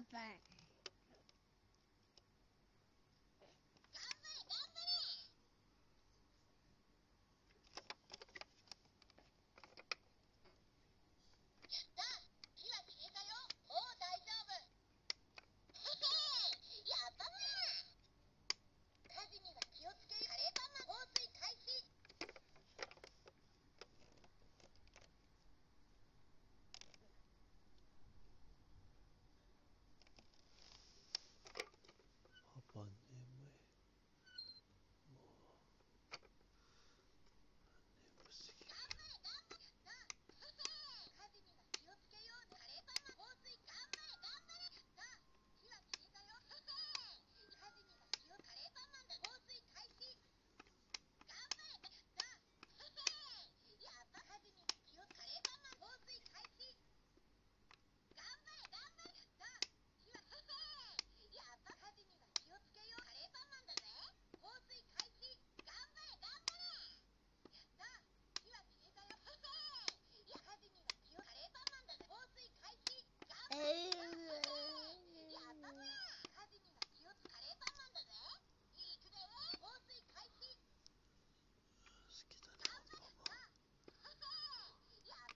elephant